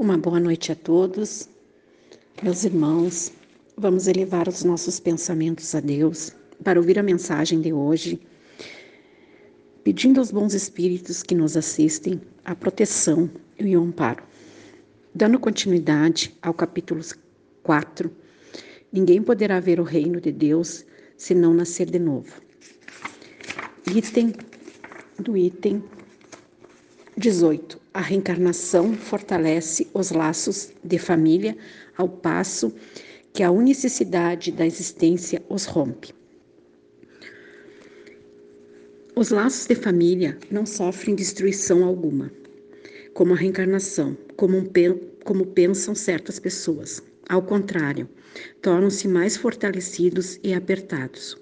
Uma boa noite a todos, meus irmãos. Vamos elevar os nossos pensamentos a Deus para ouvir a mensagem de hoje, pedindo aos bons espíritos que nos assistem a proteção e o amparo. Dando continuidade ao capítulo 4, ninguém poderá ver o reino de Deus se não nascer de novo. Item do item 18. A reencarnação fortalece os laços de família, ao passo que a unicidade da existência os rompe. Os laços de família não sofrem destruição alguma, como a reencarnação, como, um, como pensam certas pessoas. Ao contrário, tornam-se mais fortalecidos e apertados.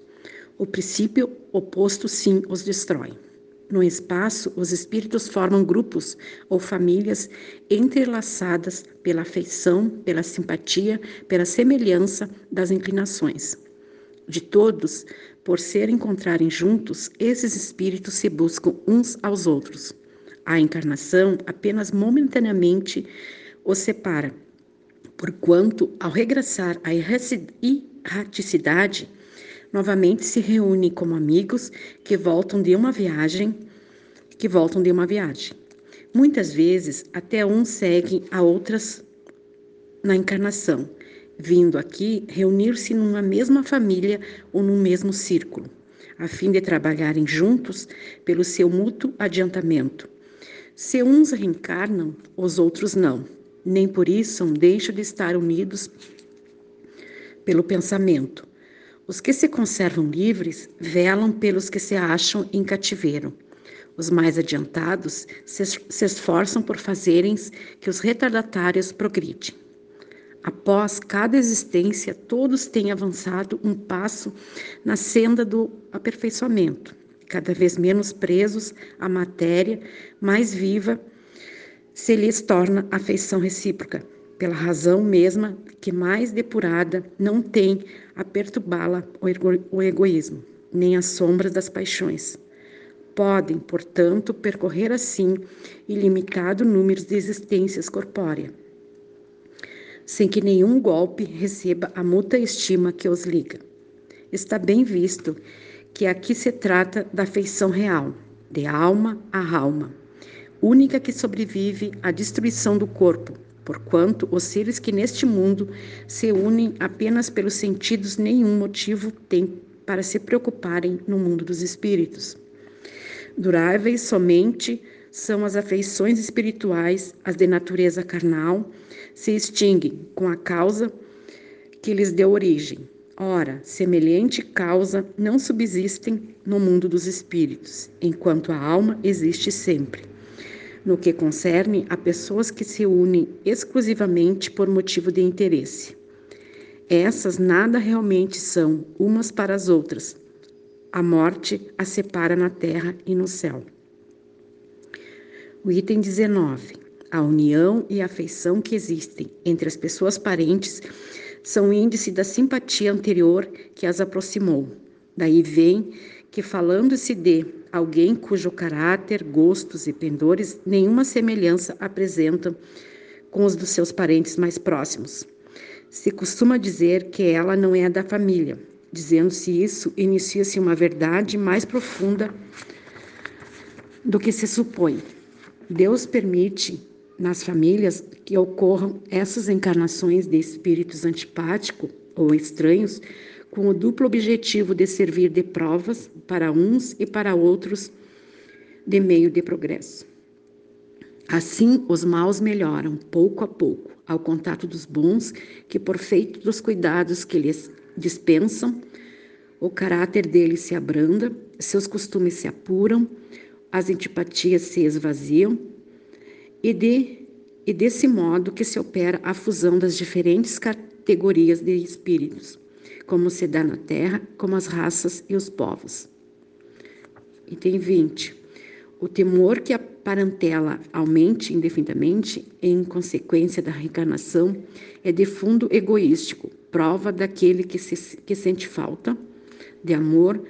O princípio oposto, sim, os destrói. No espaço, os espíritos formam grupos ou famílias entrelaçadas pela afeição, pela simpatia, pela semelhança das inclinações. De todos, por se encontrarem juntos, esses espíritos se buscam uns aos outros. A encarnação apenas momentaneamente os separa, porquanto, ao regressar à erraticidade, novamente se reúnem como amigos que voltam de uma viagem, que voltam de uma viagem. Muitas vezes até uns seguem a outras na encarnação, vindo aqui reunir-se numa mesma família ou num mesmo círculo, a fim de trabalharem juntos pelo seu mútuo adiantamento. Se uns reencarnam, os outros não. Nem por isso deixam de estar unidos pelo pensamento, os que se conservam livres velam pelos que se acham em cativeiro. Os mais adiantados se, esforçam por fazerem que os retardatários progridem. Após cada existência, todos têm avançado um passo na senda do aperfeiçoamento, cada vez menos presos à matéria, mais viva se lhes torna afeição recíproca pela razão mesma que mais depurada não tem a perturbá-la o egoísmo, nem as sombras das paixões. Podem, portanto, percorrer assim ilimitado número de existências corpóreas, sem que nenhum golpe receba a muita estima que os liga. Está bem visto que aqui se trata da afeição real, de alma a alma, única que sobrevive à destruição do corpo, porquanto os seres que neste mundo se unem apenas pelos sentidos nenhum motivo têm para se preocuparem no mundo dos espíritos. Duráveis somente são as afeições espirituais, as de natureza carnal, se extinguem com a causa que lhes deu origem. Ora, semelhante causa não subsistem no mundo dos espíritos, enquanto a alma existe sempre no que concerne a pessoas que se unem exclusivamente por motivo de interesse. Essas nada realmente são umas para as outras. A morte as separa na terra e no céu. O item 19. A união e a afeição que existem entre as pessoas parentes são índice da simpatia anterior que as aproximou. Daí vem que, falando-se de alguém cujo caráter, gostos e pendores nenhuma semelhança apresentam com os dos seus parentes mais próximos. Se costuma dizer que ela não é da família. Dizendo-se isso, inicia-se uma verdade mais profunda do que se supõe. Deus permite nas famílias que ocorram essas encarnações de espíritos antipáticos ou estranhos com o duplo objetivo de servir de provas para uns e para outros de meio de progresso. Assim, os maus melhoram pouco a pouco ao contato dos bons, que por feito dos cuidados que lhes dispensam, o caráter deles se abranda, seus costumes se apuram, as antipatias se esvaziam, e, de, e desse modo que se opera a fusão das diferentes categorias de espíritos como se dá na terra, como as raças e os povos. Item 20. O temor que a parentela aumente indefinidamente em consequência da reencarnação é de fundo egoístico, prova daquele que, se, que sente falta de amor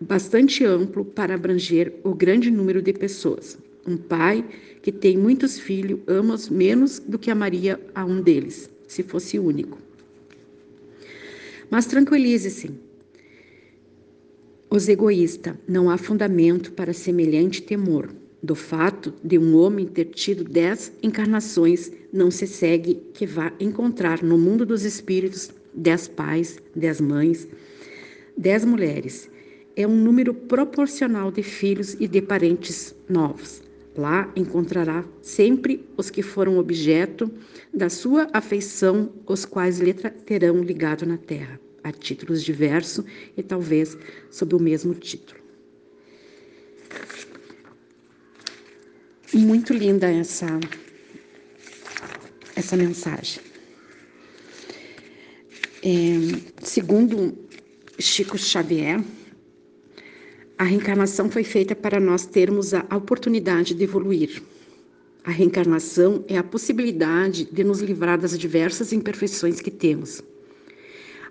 bastante amplo para abranger o grande número de pessoas. Um pai que tem muitos filhos ama menos do que amaria a um deles, se fosse único. Mas tranquilize-se. Os egoístas, não há fundamento para semelhante temor. Do fato de um homem ter tido dez encarnações, não se segue que vá encontrar no mundo dos espíritos dez pais, dez mães, dez mulheres. É um número proporcional de filhos e de parentes novos. Lá encontrará sempre os que foram objeto da sua afeição, os quais lhe terão ligado na terra, a títulos diversos e talvez sob o mesmo título. Muito linda essa essa mensagem. É, segundo Chico Xavier, a reencarnação foi feita para nós termos a oportunidade de evoluir. A reencarnação é a possibilidade de nos livrar das diversas imperfeições que temos.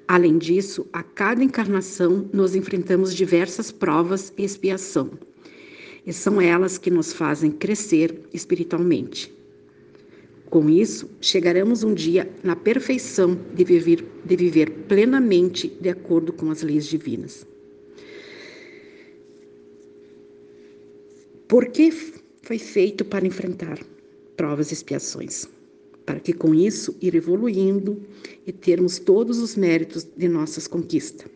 Além disso, a cada encarnação nos enfrentamos diversas provas e expiação, e são elas que nos fazem crescer espiritualmente. Com isso, chegaremos um dia na perfeição de viver, de viver plenamente de acordo com as leis divinas. Por que foi feito para enfrentar provas e expiações? Para que com isso ir evoluindo e termos todos os méritos de nossas conquistas.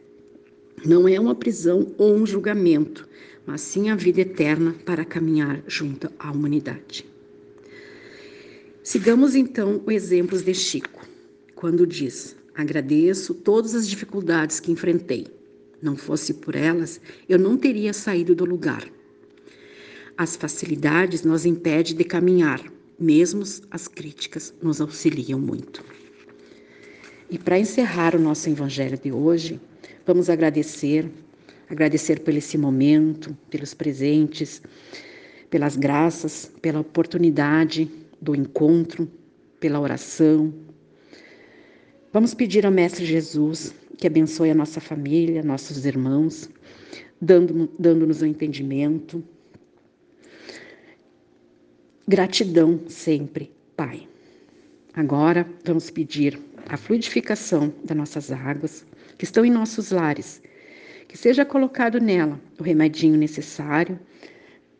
Não é uma prisão ou um julgamento, mas sim a vida eterna para caminhar junto à humanidade. Sigamos então o exemplo de Chico, quando diz: Agradeço todas as dificuldades que enfrentei. Não fosse por elas, eu não teria saído do lugar. As facilidades nos impedem de caminhar, mesmo as críticas nos auxiliam muito. E para encerrar o nosso evangelho de hoje, vamos agradecer, agradecer por esse momento, pelos presentes, pelas graças, pela oportunidade do encontro, pela oração. Vamos pedir ao Mestre Jesus que abençoe a nossa família, nossos irmãos, dando-nos dando o entendimento. Gratidão sempre, Pai. Agora vamos pedir a fluidificação das nossas águas que estão em nossos lares, que seja colocado nela o remedinho necessário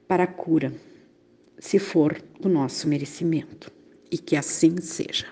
para a cura se for do nosso merecimento. E que assim seja.